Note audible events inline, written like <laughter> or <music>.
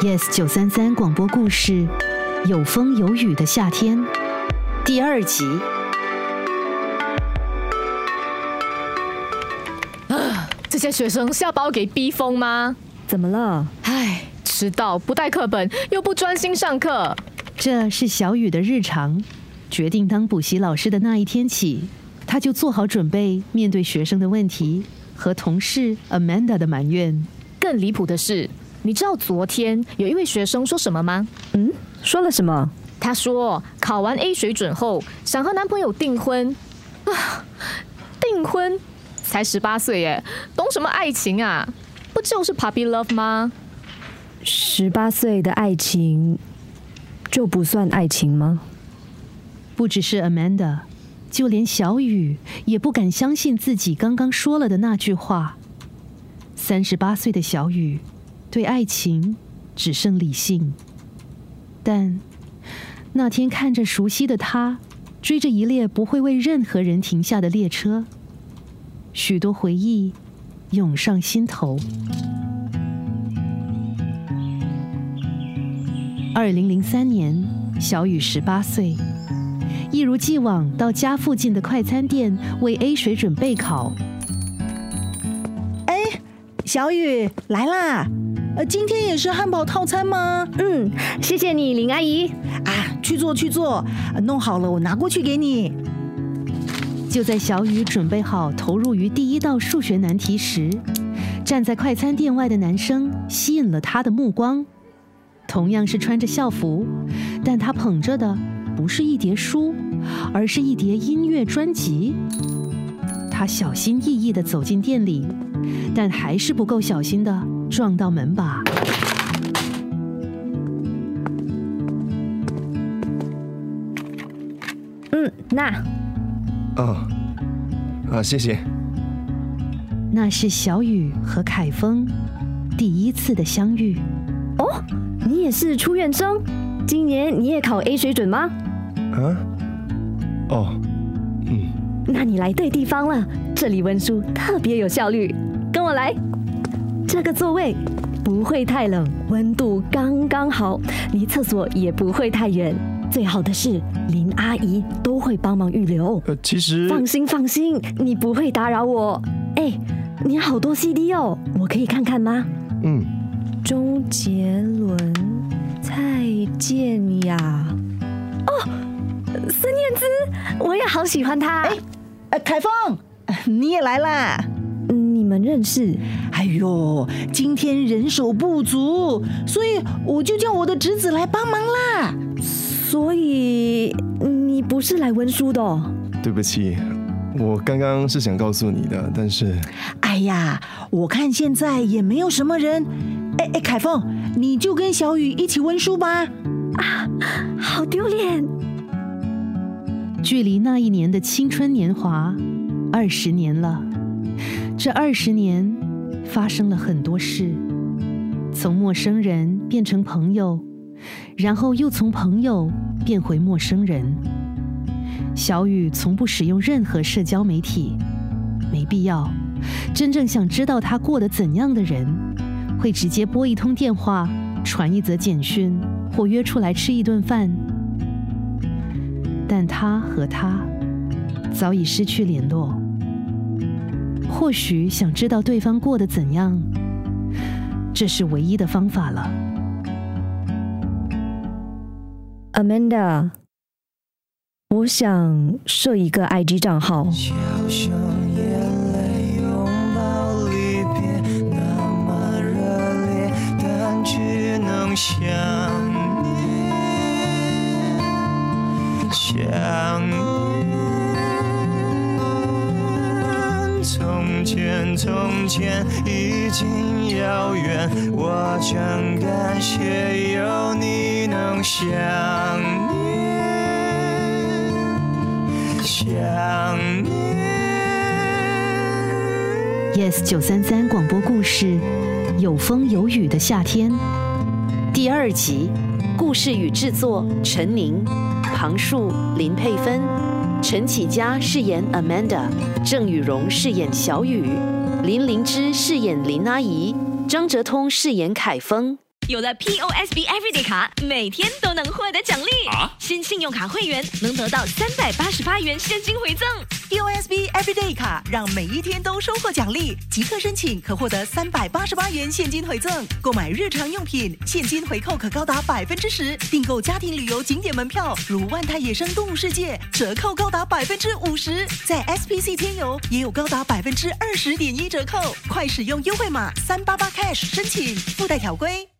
Yes 九三三广播故事，有风有雨的夏天，第二集。啊 <sighs> 这些学生是要把我给逼疯吗？怎么了？唉，迟到，不带课本，又不专心上课。这是小雨的日常。决定当补习老师的那一天起，他就做好准备面对学生的问题和同事 Amanda 的埋怨。更离谱的是，你知道昨天有一位学生说什么吗？嗯，说了什么？他说考完 A 水准后想和男朋友订婚啊，订婚才十八岁耶，懂什么爱情啊？不就是 puppy love 吗？十八岁的爱情就不算爱情吗？不只是 Amanda，就连小雨也不敢相信自己刚刚说了的那句话。三十八岁的小雨，对爱情只剩理性。但那天看着熟悉的他，追着一列不会为任何人停下的列车，许多回忆涌上心头。二零零三年，小雨十八岁。一如既往到家附近的快餐店为 A 水准备考。哎，小雨来啦！呃，今天也是汉堡套餐吗？嗯，谢谢你，林阿姨。啊，去做去做，呃弄好了我拿过去给你。就在小雨准备好投入于第一道数学难题时，站在快餐店外的男生吸引了他的目光。同样是穿着校服，但他捧着的不是一叠书，而是一叠音乐专辑。他小心翼翼地走进店里，但还是不够小心地撞到门把。嗯，那哦，啊，谢谢。那是小雨和凯峰第一次的相遇。哦，你也是出院生，今年你也考 A 水准吗？啊？哦，嗯，那你来对地方了，这里温书特别有效率。跟我来，这个座位不会太冷，温度刚刚好，离厕所也不会太远。最好的是林阿姨都会帮忙预留。呃，其实放心放心，你不会打扰我。哎，你好多 CD 哦，我可以看看吗？嗯，周杰伦、蔡健雅，哦，孙燕姿，我也好喜欢她。哎呃，凯峰，你也来啦！你们认识？哎呦，今天人手不足，所以我就叫我的侄子来帮忙啦。所以你不是来温书的、哦？对不起，我刚刚是想告诉你的，但是哎呀，我看现在也没有什么人。哎哎，凯峰，你就跟小雨一起温书吧。啊好丢脸！距离那一年的青春年华，二十年了。这二十年发生了很多事，从陌生人变成朋友，然后又从朋友变回陌生人。小雨从不使用任何社交媒体，没必要。真正想知道他过得怎样的人，会直接拨一通电话，传一则简讯，或约出来吃一顿饭。但他和他早已失去联络。或许想知道对方过得怎样，这是唯一的方法了。Amanda，我想设一个 IG 账号，就像眼泪拥抱离别，那么热烈，但只能想念，想念。从前，从前已经遥远。我真感谢有你能想念，想念。Yes 九三三广播故事，有风有雨的夏天，第二集，故事与制作陈宁，旁述林佩芬，陈启佳饰演 Amanda，郑雨荣饰演小雨，林灵芝饰演林阿姨，张哲通饰演凯峰。有了 POSB Everyday 卡，每天都能获得奖励。啊新信用卡会员能得到三百八十八元现金回赠。卡让每一天都收获奖励，即刻申请可获得三百八十八元现金回赠。购买日常用品，现金回扣可高达百分之十；订购家庭旅游景点门票，如万泰野生动物世界，折扣高达百分之五十。在 SPC 天游也有高达百分之二十点一折扣，快使用优惠码三八八 cash 申请，附带条规。